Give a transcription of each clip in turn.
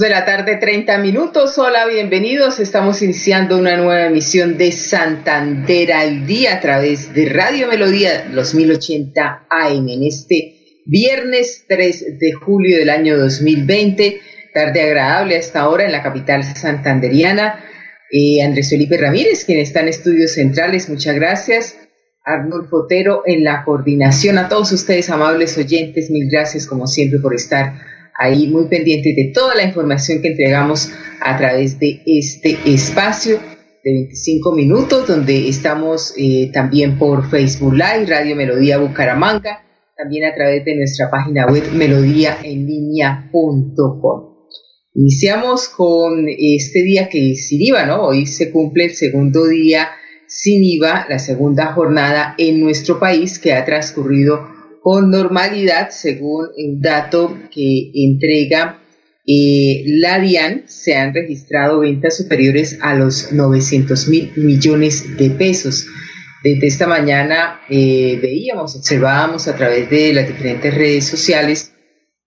De la tarde, 30 minutos. Hola, bienvenidos. Estamos iniciando una nueva emisión de Santander al día a través de Radio Melodía, los 1080 AM, en este viernes 3 de julio del año 2020. Tarde agradable a esta hora en la capital santanderiana. Eh, Andrés Felipe Ramírez, quien está en estudios centrales, muchas gracias. Arnold Fotero en la coordinación. A todos ustedes, amables oyentes, mil gracias como siempre por estar ahí muy pendiente de toda la información que entregamos a través de este espacio de 25 minutos, donde estamos eh, también por Facebook Live, Radio Melodía Bucaramanga, también a través de nuestra página web melodíaenlínea.com. Iniciamos con este día que es sin IVA, ¿no? Hoy se cumple el segundo día sin IVA, la segunda jornada en nuestro país que ha transcurrido con normalidad, según un dato que entrega eh, la DIAN, se han registrado ventas superiores a los 900 mil millones de pesos. Desde esta mañana eh, veíamos, observábamos a través de las diferentes redes sociales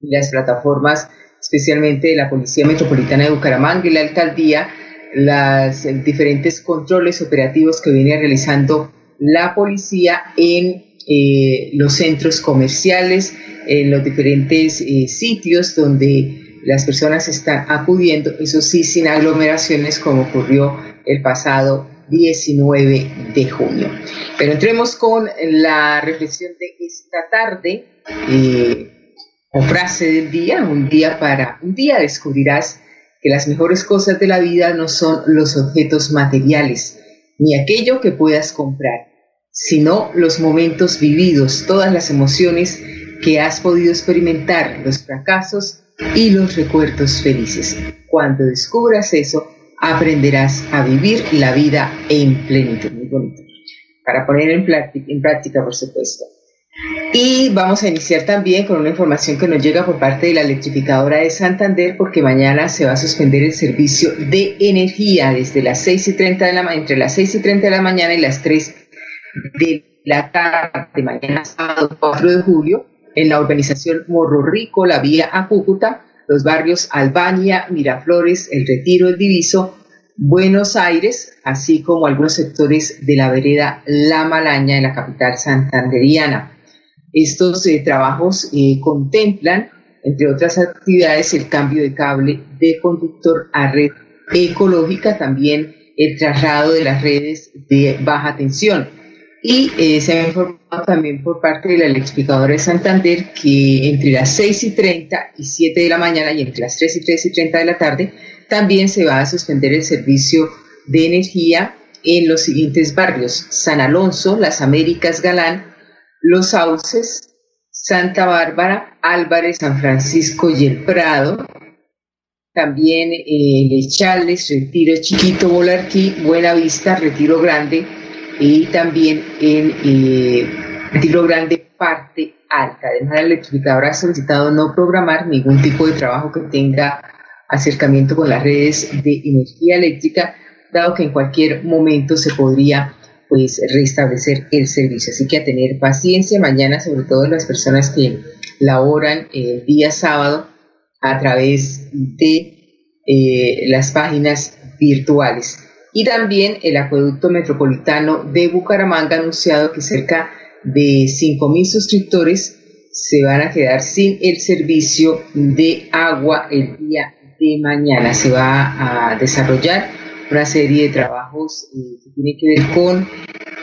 y las plataformas, especialmente de la Policía Metropolitana de Bucaramanga y la Alcaldía, los diferentes controles operativos que viene realizando la policía en eh, los centros comerciales, en los diferentes eh, sitios donde las personas están acudiendo, eso sí, sin aglomeraciones como ocurrió el pasado 19 de junio. Pero entremos con la reflexión de esta tarde, eh, o frase del día, un día para, un día descubrirás que las mejores cosas de la vida no son los objetos materiales, ni aquello que puedas comprar sino los momentos vividos, todas las emociones que has podido experimentar, los fracasos y los recuerdos felices. Cuando descubras eso, aprenderás a vivir la vida en plenitud. Muy bonito. Para poner en práctica, por supuesto. Y vamos a iniciar también con una información que nos llega por parte de la electrificadora de Santander, porque mañana se va a suspender el servicio de energía desde las 6 y 30 de la entre las 6 y 30 de la mañana y las 3 de la tarde, mañana sábado 4 de julio, en la urbanización Morro Rico, la vía a Cúcuta, los barrios Albania, Miraflores, El Retiro, El Diviso, Buenos Aires, así como algunos sectores de la vereda La Malaña en la capital santanderiana. Estos eh, trabajos eh, contemplan, entre otras actividades, el cambio de cable de conductor a red ecológica, también el traslado de las redes de baja tensión. Y eh, se ha informado también por parte de la electrificadora de Santander que entre las 6 y 30 y 7 de la mañana y entre las 3 y 3 y 30 de la tarde también se va a suspender el servicio de energía en los siguientes barrios: San Alonso, Las Américas, Galán, Los Sauces, Santa Bárbara, Álvarez, San Francisco y El Prado. También eh, Lechales, Retiro Chiquito, Bolarquí, Buena Vista, Retiro Grande, y también en eh, Tiro Grande parte alta. Además, la electrificadora ha solicitado no programar ningún tipo de trabajo que tenga acercamiento con las redes de energía eléctrica, dado que en cualquier momento se podría pues restablecer el servicio. Así que a tener paciencia mañana, sobre todo las personas que laboran el día sábado a través de eh, las páginas virtuales. Y también el acueducto metropolitano de Bucaramanga ha anunciado que cerca de 5.000 suscriptores se van a quedar sin el servicio de agua el día de mañana. Se va a desarrollar una serie de trabajos eh, que tienen que ver con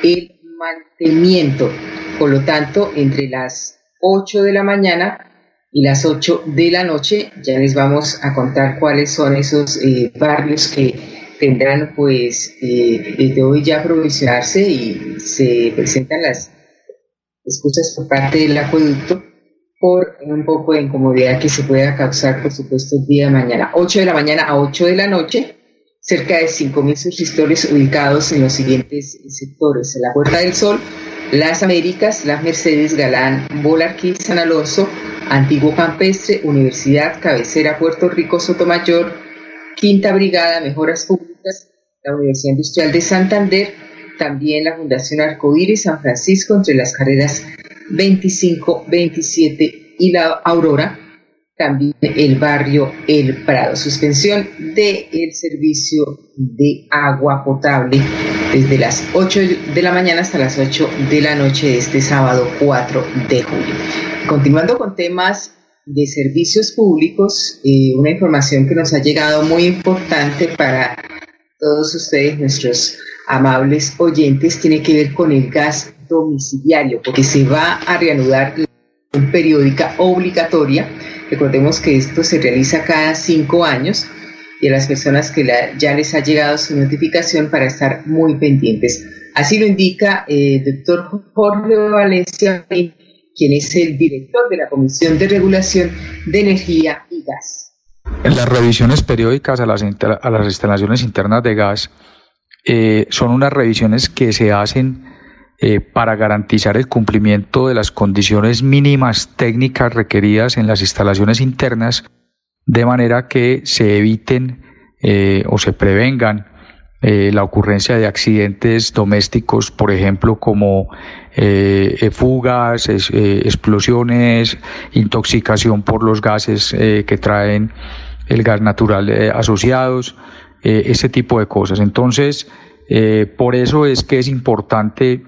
el mantenimiento. Por lo tanto, entre las 8 de la mañana y las 8 de la noche ya les vamos a contar cuáles son esos eh, barrios que tendrán pues eh, desde hoy ya provisionarse y se presentan las excusas por parte del acueducto por un poco de incomodidad que se pueda causar, por supuesto, el día de mañana. 8 de la mañana a 8 de la noche, cerca de 5.000 suscriptores ubicados en los siguientes sectores. La Puerta del Sol, Las Américas, Las Mercedes, Galán, Bolarquí, San Alonso, Antiguo Campestre, Universidad, Cabecera, Puerto Rico, Sotomayor, Quinta Brigada, Mejoras Públicas, la Universidad Industrial de Santander, también la Fundación Arcoíris San Francisco entre las carreras 25, 27 y la Aurora, también el barrio El Prado. Suspensión del el servicio de agua potable desde las 8 de la mañana hasta las 8 de la noche de este sábado 4 de julio. Continuando con temas de servicios públicos, eh, una información que nos ha llegado muy importante para todos ustedes, nuestros amables oyentes, tiene que ver con el gas domiciliario, porque se va a reanudar una periódica obligatoria. Recordemos que esto se realiza cada cinco años y a las personas que ya les ha llegado su notificación para estar muy pendientes. Así lo indica el eh, doctor Jorge Valencia, quien es el director de la Comisión de Regulación de Energía y Gas. Las revisiones periódicas a las, a las instalaciones internas de gas eh, son unas revisiones que se hacen eh, para garantizar el cumplimiento de las condiciones mínimas técnicas requeridas en las instalaciones internas, de manera que se eviten eh, o se prevengan la ocurrencia de accidentes domésticos, por ejemplo, como fugas, explosiones, intoxicación por los gases que traen el gas natural asociados. Eh, ese tipo de cosas. Entonces, eh, por eso es que es importante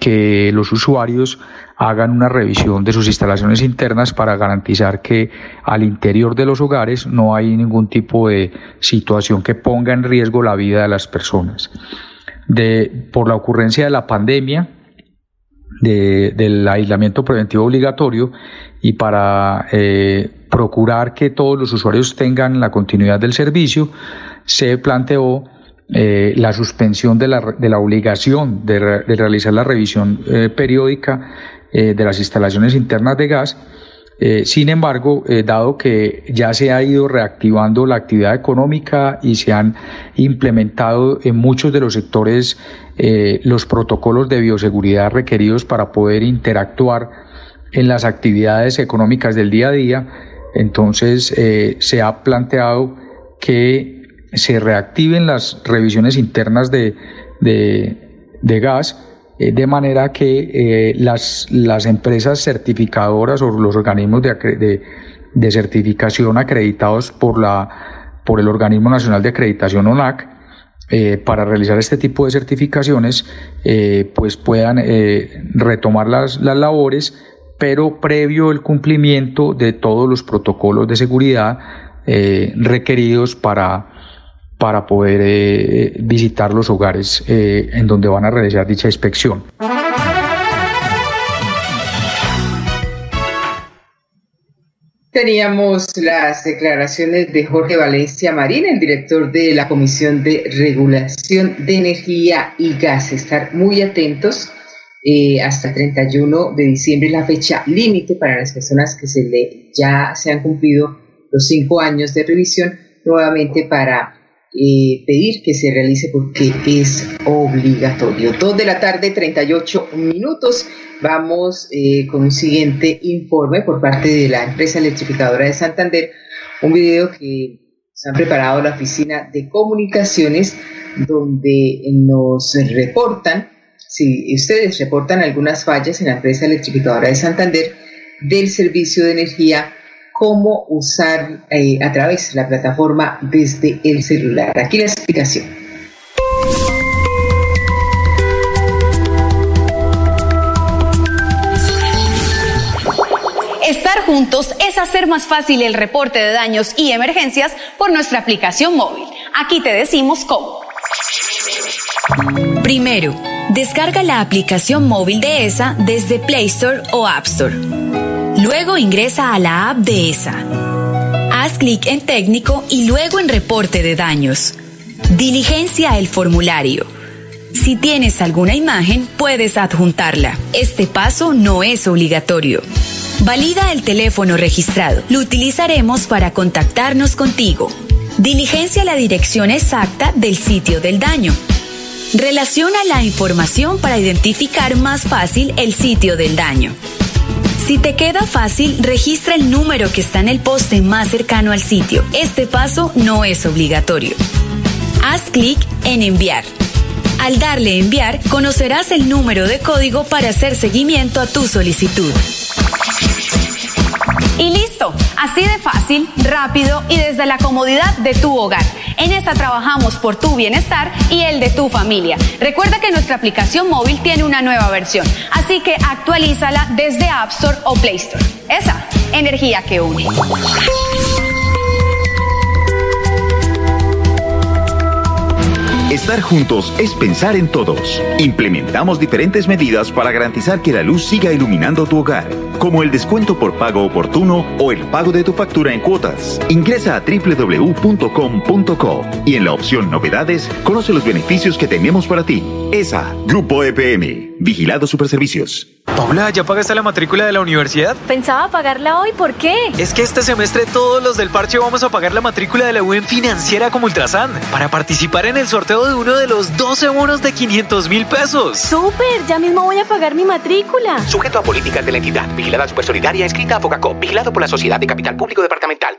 que los usuarios hagan una revisión de sus instalaciones internas para garantizar que al interior de los hogares no hay ningún tipo de situación que ponga en riesgo la vida de las personas. De, por la ocurrencia de la pandemia, del aislamiento preventivo obligatorio y para eh, procurar que todos los usuarios tengan la continuidad del servicio, se planteó eh, la suspensión de la, de la obligación de, realizar la revisión eh, periódica eh, de las instalaciones internas de gas. sin embargo, dado que ya se ha ido reactivando la actividad económica y se han implementado en muchos de los sectores los protocolos de bioseguridad requeridos para poder interactuar en las actividades económicas del día a día, entonces se ha planteado que se reactiven las revisiones internas de, de, gas, eh, de manera que eh, las, las empresas certificadoras o los organismos de, de, certificación acreditados por, la, por el Organismo Nacional de Acreditación ONAC, eh, para realizar este tipo de certificaciones, pues puedan retomar las, las labores, pero previo el cumplimiento de todos los protocolos de seguridad requeridos para para poder eh, visitar los hogares eh, en donde van a realizar dicha inspección. Teníamos las declaraciones de Jorge Valencia Marín, el director de la Comisión de Regulación de Energía y Gas. Estar muy atentos. Eh, hasta 31 de diciembre la fecha límite para las personas que se le, ya se han cumplido los cinco años de revisión nuevamente para eh, pedir que se realice porque es obligatorio. Dos de la tarde, 38 minutos. Vamos eh, con un siguiente informe por parte de la empresa electrificadora de Santander, un video que se han preparado la oficina de comunicaciones donde nos reportan, si ustedes reportan algunas fallas en la empresa electrificadora de Santander del servicio de energía cómo usar eh, a través de la plataforma desde el celular. Aquí la explicación. Estar juntos es hacer más fácil el reporte de daños y emergencias por nuestra aplicación móvil. Aquí te decimos cómo. Primero, descarga la aplicación móvil de ESA desde Play Store o App Store. Luego ingresa a la app de ESA. Haz clic en técnico y luego en reporte de daños. Diligencia el formulario. Si tienes alguna imagen, puedes adjuntarla. Este paso no es obligatorio. Valida el teléfono registrado. Lo utilizaremos para contactarnos contigo. Diligencia la dirección exacta del sitio del daño. Relaciona la información para identificar más fácil el sitio del daño. Si te queda fácil, registra el número que está en el poste más cercano al sitio. Este paso no es obligatorio. Haz clic en enviar. Al darle enviar, conocerás el número de código para hacer seguimiento a tu solicitud. Y listo, así de fácil, rápido y desde la comodidad de tu hogar. En esta trabajamos por tu bienestar y el de tu familia. Recuerda que nuestra aplicación móvil tiene una nueva versión, así que actualízala desde App Store o Play Store. Esa, energía que une. Estar juntos es pensar en todos. Implementamos diferentes medidas para garantizar que la luz siga iluminando tu hogar, como el descuento por pago oportuno o el pago de tu factura en cuotas. Ingresa a www.com.co y en la opción Novedades conoce los beneficios que tenemos para ti. ESA, Grupo EPM, Vigilado Superservicios. Paula, ¿ya pagaste la matrícula de la universidad? Pensaba pagarla hoy, ¿por qué? Es que este semestre todos los del parche vamos a pagar la matrícula de la UN financiera como Ultrasan para participar en el sorteo de uno de los 12 bonos de 500 mil pesos. ¡Súper! Ya mismo voy a pagar mi matrícula. Sujeto a políticas de la entidad, vigilada supersolidaria, escrita a Focacop, vigilado por la Sociedad de Capital Público Departamental.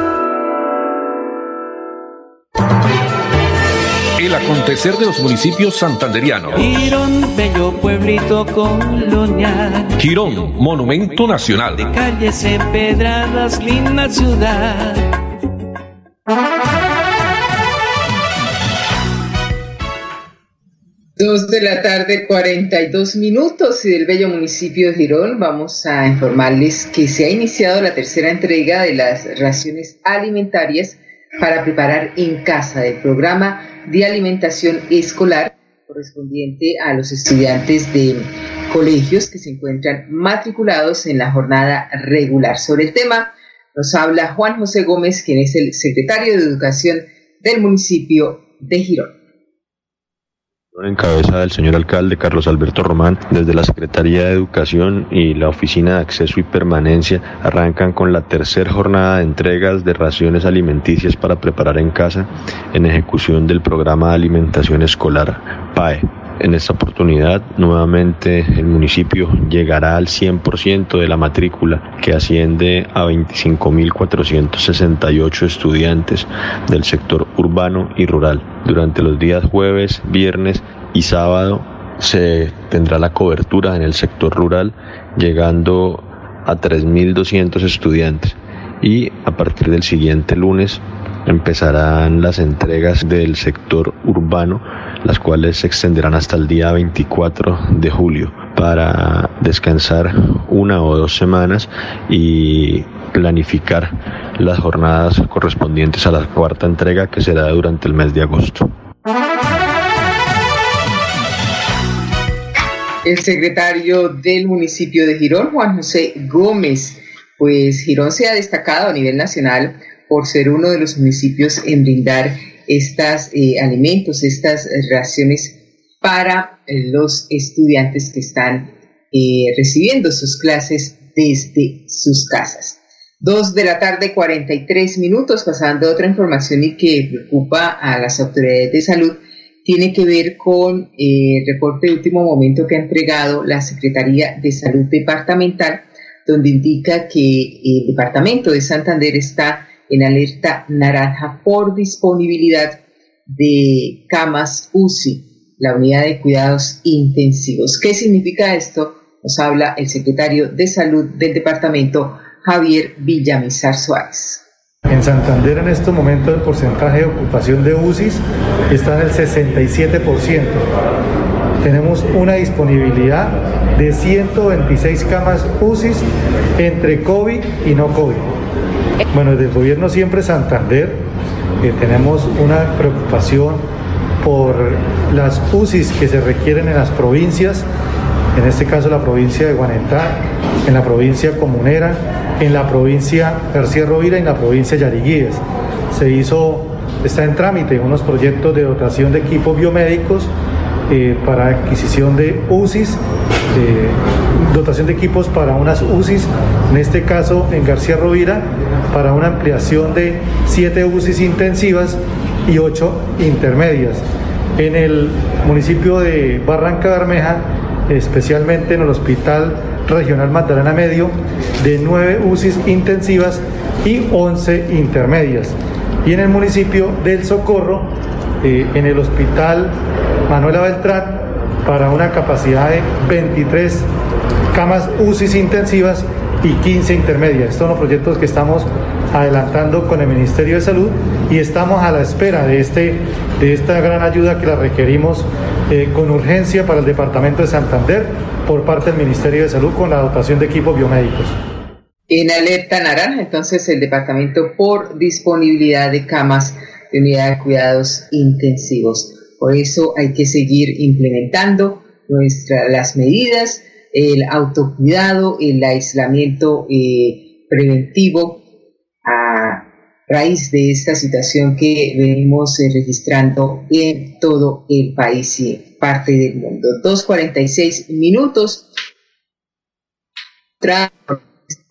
Acontecer de los municipios santanderianos. Girón, bello pueblito colonial. Girón, monumento nacional. De calles empedradas, linda ciudad. Dos de la tarde, 42 minutos y del bello municipio de Girón vamos a informarles que se ha iniciado la tercera entrega de las raciones alimentarias para preparar en casa del programa de alimentación escolar correspondiente a los estudiantes de colegios que se encuentran matriculados en la jornada regular. Sobre el tema nos habla Juan José Gómez, quien es el secretario de Educación del municipio de Girón en cabeza del señor alcalde Carlos Alberto Román, desde la Secretaría de Educación y la Oficina de Acceso y Permanencia, arrancan con la tercera jornada de entregas de raciones alimenticias para preparar en casa en ejecución del programa de alimentación escolar PAE. En esta oportunidad, nuevamente el municipio llegará al 100% de la matrícula, que asciende a 25.468 estudiantes del sector urbano y rural. Durante los días jueves, viernes y sábado se tendrá la cobertura en el sector rural, llegando a 3.200 estudiantes. Y a partir del siguiente lunes empezarán las entregas del sector urbano, las cuales se extenderán hasta el día 24 de julio para descansar una o dos semanas y planificar las jornadas correspondientes a la cuarta entrega que será durante el mes de agosto. El secretario del municipio de Girón, Juan José Gómez, pues Girón se ha destacado a nivel nacional por ser uno de los municipios en brindar estos eh, alimentos, estas raciones para eh, los estudiantes que están eh, recibiendo sus clases desde sus casas. Dos de la tarde, 43 minutos, pasando a otra información y que preocupa a las autoridades de salud, tiene que ver con el reporte de último momento que ha entregado la Secretaría de Salud Departamental donde indica que el departamento de Santander está en alerta naranja por disponibilidad de camas UCI, la unidad de cuidados intensivos. ¿Qué significa esto? Nos habla el secretario de Salud del departamento, Javier Villamizar Suárez. En Santander en estos momentos el porcentaje de ocupación de UCIs está en el 67%. Tenemos una disponibilidad de 126 camas UCIs entre COVID y no COVID. Bueno, desde el gobierno siempre Santander eh, tenemos una preocupación por las UCIs que se requieren en las provincias, en este caso la provincia de Guanentá, en la provincia comunera, en la provincia García Rovira y en la provincia Yariguíes. Se hizo, está en trámite unos proyectos de dotación de equipos biomédicos eh, para adquisición de UCIs, dotación de equipos para unas UCIs, en este caso en García Rovira, para una ampliación de 7 UCIs intensivas y 8 intermedias. En el municipio de Barranca Bermeja, especialmente en el Hospital Regional Magdalena Medio, de 9 UCIs intensivas y 11 intermedias. Y en el municipio del Socorro, eh, en el Hospital Manuela Beltrán, para una capacidad de 23 camas UCIs intensivas y 15 intermedias. Estos son los proyectos que estamos adelantando con el Ministerio de Salud y estamos a la espera de, este, de esta gran ayuda que la requerimos eh, con urgencia para el Departamento de Santander por parte del Ministerio de Salud con la dotación de equipos biomédicos. En alerta naranja, entonces, el departamento por disponibilidad de camas de unidad de cuidados intensivos. Por eso hay que seguir implementando nuestra, las medidas, el autocuidado, el aislamiento eh, preventivo a raíz de esta situación que venimos eh, registrando en todo el país y parte del mundo. 2.46 minutos.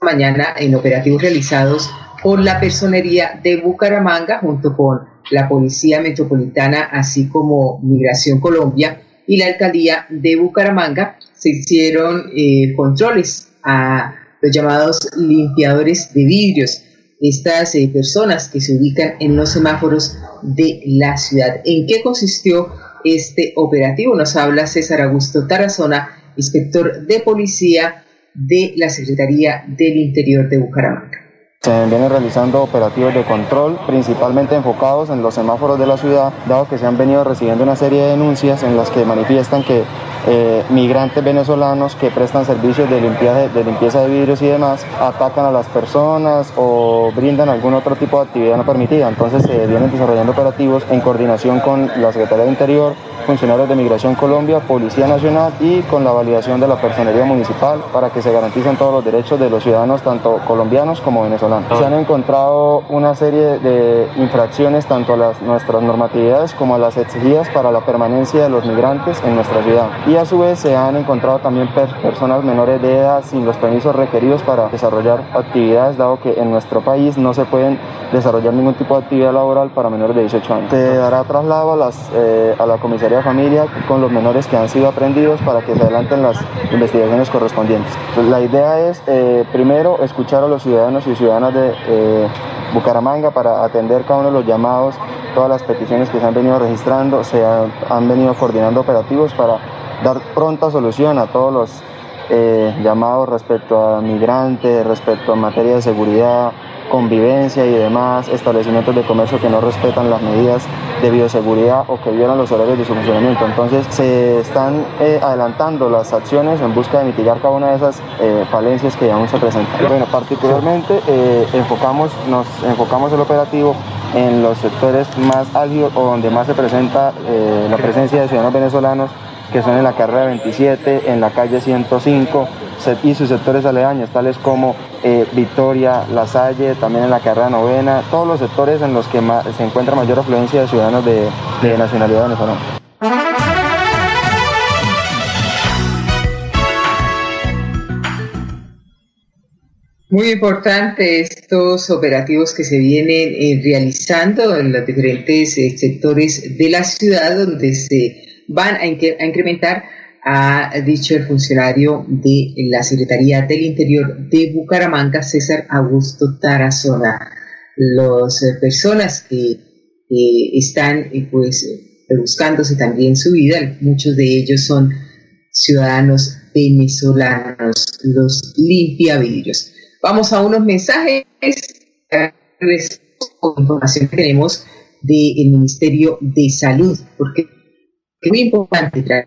Mañana en operativos realizados por la Personería de Bucaramanga junto con la Policía Metropolitana, así como Migración Colombia y la Alcaldía de Bucaramanga, se hicieron eh, controles a los llamados limpiadores de vidrios estas eh, personas que se ubican en los semáforos de la ciudad. ¿En qué consistió este operativo? Nos habla César Augusto Tarazona, inspector de policía de la Secretaría del Interior de Bucaramanga. Se vienen realizando operativos de control, principalmente enfocados en los semáforos de la ciudad, dado que se han venido recibiendo una serie de denuncias en las que manifiestan que eh, migrantes venezolanos que prestan servicios de, de limpieza de vidrios y demás atacan a las personas o brindan algún otro tipo de actividad no permitida. Entonces se vienen desarrollando operativos en coordinación con la Secretaría de Interior, funcionarios de Migración Colombia, Policía Nacional y con la validación de la personería municipal para que se garanticen todos los derechos de los ciudadanos, tanto colombianos como venezolanos. Se han encontrado una serie de infracciones tanto a las, nuestras normatividades como a las exigidas para la permanencia de los migrantes en nuestra ciudad. Y a su vez se han encontrado también personas menores de edad sin los permisos requeridos para desarrollar actividades, dado que en nuestro país no se pueden desarrollar ningún tipo de actividad laboral para menores de 18 años. Se dará traslado a, las, eh, a la comisaría familia con los menores que han sido aprendidos para que se adelanten las investigaciones correspondientes. La idea es, eh, primero, escuchar a los ciudadanos y ciudadanas de eh, Bucaramanga para atender cada uno de los llamados, todas las peticiones que se han venido registrando, se han, venido coordinando operativos para dar pronta solución a todos los eh, llamados respecto a migrantes, respecto a materia de seguridad, convivencia y demás, establecimientos de comercio que no respetan las medidas de bioseguridad o que violan los horarios de su funcionamiento. Entonces se están eh, adelantando las acciones en busca de mitigar cada una de esas eh, falencias que aún se presentan. Bueno, particularmente eh, enfocamos, nos enfocamos el operativo en los sectores más álgidos o donde más se presenta la presencia de ciudadanos venezolanos que son en la carrera 27, en la calle 105, y sus sectores aledaños, tales como eh, Victoria, La Salle, también en la carrera novena, todos los sectores en los que se encuentra mayor afluencia de ciudadanos de, de nacionalidad venezolana. Muy importante estos operativos que se vienen eh, realizando en los diferentes eh, sectores de la ciudad donde se van a incrementar ha dicho el funcionario de la Secretaría del Interior de Bucaramanga, César Augusto Tarazona. Las personas que están pues buscándose también su vida, muchos de ellos son ciudadanos venezolanos, los limpiavidrios. Vamos a unos mensajes con información que tenemos del Ministerio de Salud, porque es muy importante traer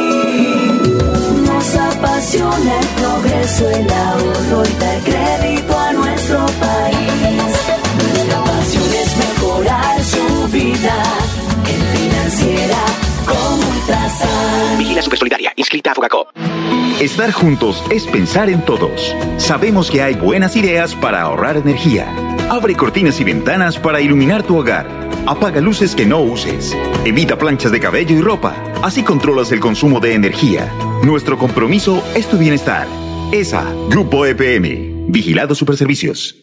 progreso, el ahorro y dar crédito a nuestro país. Nuestra pasión es mejorar su vida en financiera como Ultrasan. Vigila Supersolidaria, inscrita a Fogacop. Estar juntos es pensar en todos. Sabemos que hay buenas ideas para ahorrar energía. Abre cortinas y ventanas para iluminar tu hogar. Apaga luces que no uses. Evita planchas de cabello y ropa. Así controlas el consumo de energía. Nuestro compromiso es tu bienestar. ESA, Grupo EPM, Vigilado Superservicios.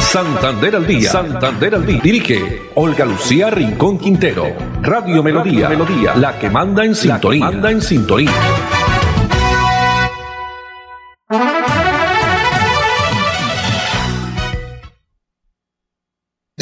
Santander al día. Santander al día. Dirige Olga Lucía Rincón Quintero. Radio Melodía. Melodía. La que manda en sintonía. manda en sintonía.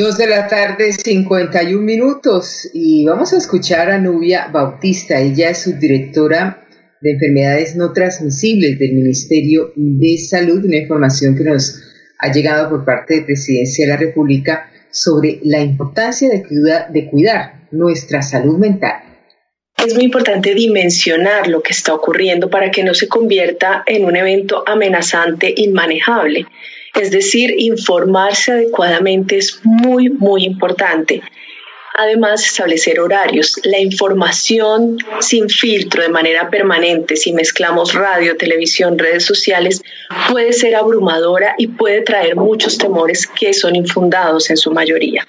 Dos de la tarde, 51 minutos, y vamos a escuchar a Nubia Bautista. Ella es subdirectora de enfermedades no transmisibles del Ministerio de Salud, una información que nos ha llegado por parte de Presidencia de la República sobre la importancia de, de cuidar nuestra salud mental. Es muy importante dimensionar lo que está ocurriendo para que no se convierta en un evento amenazante, inmanejable. Es decir, informarse adecuadamente es muy, muy importante. Además, establecer horarios. La información sin filtro, de manera permanente, si mezclamos radio, televisión, redes sociales, puede ser abrumadora y puede traer muchos temores que son infundados en su mayoría.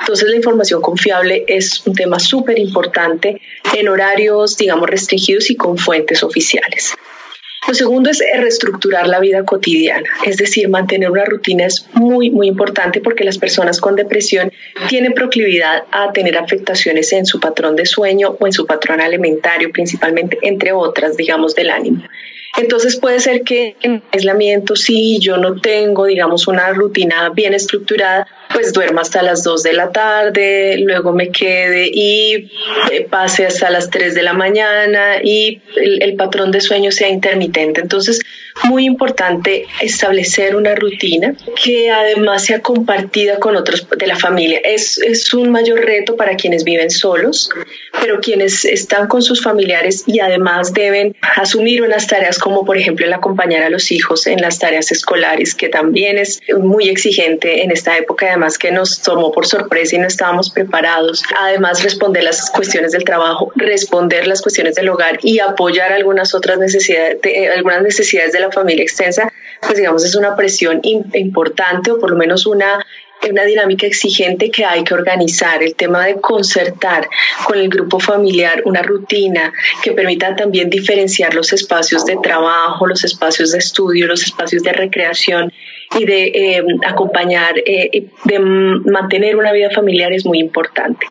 Entonces, la información confiable es un tema súper importante en horarios, digamos, restringidos y con fuentes oficiales. Lo segundo es reestructurar la vida cotidiana, es decir, mantener una rutina es muy, muy importante porque las personas con depresión tienen proclividad a tener afectaciones en su patrón de sueño o en su patrón alimentario, principalmente, entre otras, digamos, del ánimo. Entonces puede ser que en aislamiento, si yo no tengo, digamos, una rutina bien estructurada, pues duerma hasta las 2 de la tarde, luego me quede y eh, pase hasta las 3 de la mañana y el, el, patrón de sueño sea intermitente. Entonces, muy importante establecer una rutina que además sea compartida con otros de la familia. Es, es un mayor reto para quienes viven solos, pero quienes están con sus familiares y además deben asumir unas tareas como por ejemplo el acompañar a los hijos en las tareas escolares, que también es muy exigente en esta época, además que nos tomó por sorpresa y no estábamos preparados. Además responder las cuestiones del trabajo, responder las cuestiones del hogar y apoyar algunas otras necesidades, de, algunas necesidades de la familia extensa, pues digamos es una presión importante o por lo menos una una dinámica exigente que hay que organizar, el tema de concertar con el grupo familiar una rutina que permita también diferenciar los espacios de trabajo, los espacios de estudio, los espacios de recreación y de eh, acompañar, eh, de mantener una vida familiar es muy importante.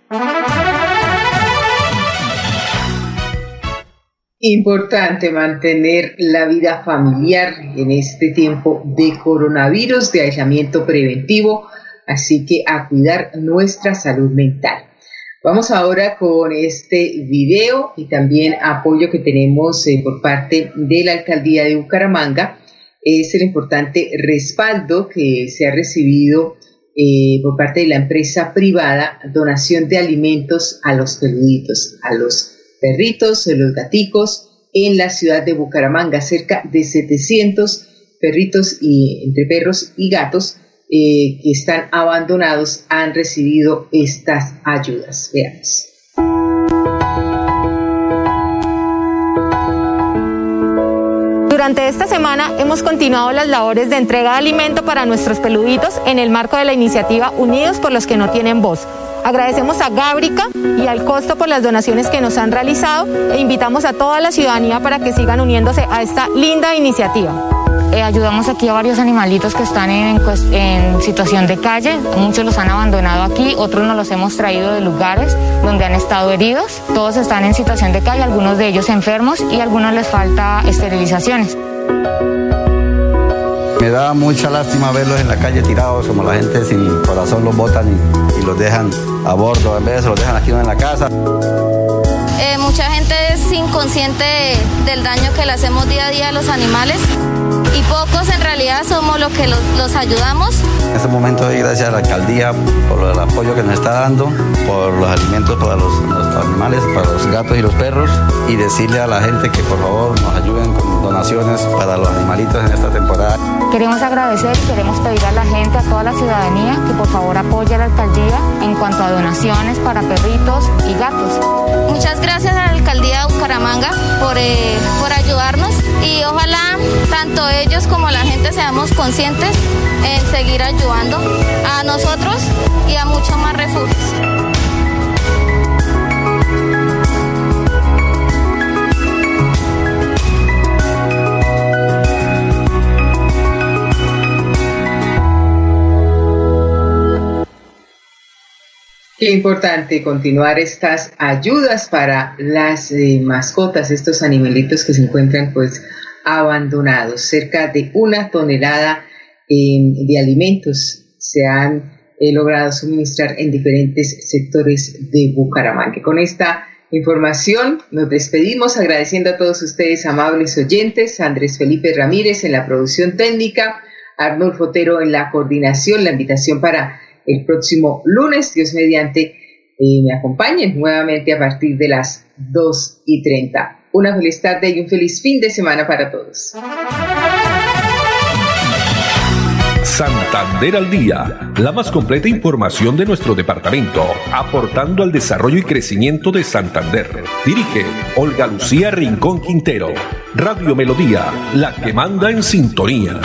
Importante mantener la vida familiar en este tiempo de coronavirus, de aislamiento preventivo, así que a cuidar nuestra salud mental. Vamos ahora con este video y también apoyo que tenemos eh, por parte de la alcaldía de Bucaramanga. Es el importante respaldo que se ha recibido eh, por parte de la empresa privada, donación de alimentos a los peluditos, a los perritos, los gaticos, en la ciudad de Bucaramanga, cerca de 700 perritos y entre perros y gatos eh, que están abandonados han recibido estas ayudas. Veamos. Durante esta semana hemos continuado las labores de entrega de alimento para nuestros peluditos en el marco de la iniciativa Unidos por los que no tienen voz Agradecemos a Gábrica y al Costo por las donaciones que nos han realizado e invitamos a toda la ciudadanía para que sigan uniéndose a esta linda iniciativa. Eh, ayudamos aquí a varios animalitos que están en, situación de calle. Muchos los han abandonado aquí, otros nos los hemos traído de lugares donde han estado heridos. Todos están en situación de calle, algunos de ellos enfermos y algunos les falta esterilizaciones. Me da mucha lástima verlos en la calle tirados, como la gente sin corazón los botan y, los dejan a bordo, en vez de los dejan aquí en la casa. Eh, mucha gente es inconsciente del daño que le hacemos día a día a los animales y pocos en realidad somos los que los, ayudamos. En este momento doy gracias a la alcaldía por el apoyo que nos está dando, por los alimentos para los, animales, para los gatos y los perros y decirle a la gente que por favor nos ayuden con donaciones para los animalitos en esta temporada. Queremos agradecer y queremos pedir a la gente, a toda la ciudadanía, que por favor apoye a la alcaldía en cuanto a donaciones para perritos y gatos. Muchas gracias a la alcaldía de Bucaramanga por, eh, por ayudarnos y ojalá tanto ellos como la gente seamos conscientes en seguir ayudando a nosotros y a muchos más refugios. Qué importante continuar estas ayudas para las eh, mascotas, estos animalitos que se encuentran pues abandonados. Cerca de una tonelada de alimentos se han eh, logrado suministrar en diferentes sectores de Bucaramanga. Con esta información nos despedimos agradeciendo a todos ustedes, amables oyentes, Andrés Felipe Ramírez en la producción técnica, Arnold Fotero en la coordinación, la invitación para el próximo lunes, Dios mediante, eh, me acompañen nuevamente a partir de las 2 y 30. Una feliz tarde y un feliz fin de semana para todos. Santander al día, la más completa información de nuestro departamento, aportando al desarrollo y crecimiento de Santander. Dirige Olga Lucía Rincón Quintero. Radio Melodía, la que manda en sintonía.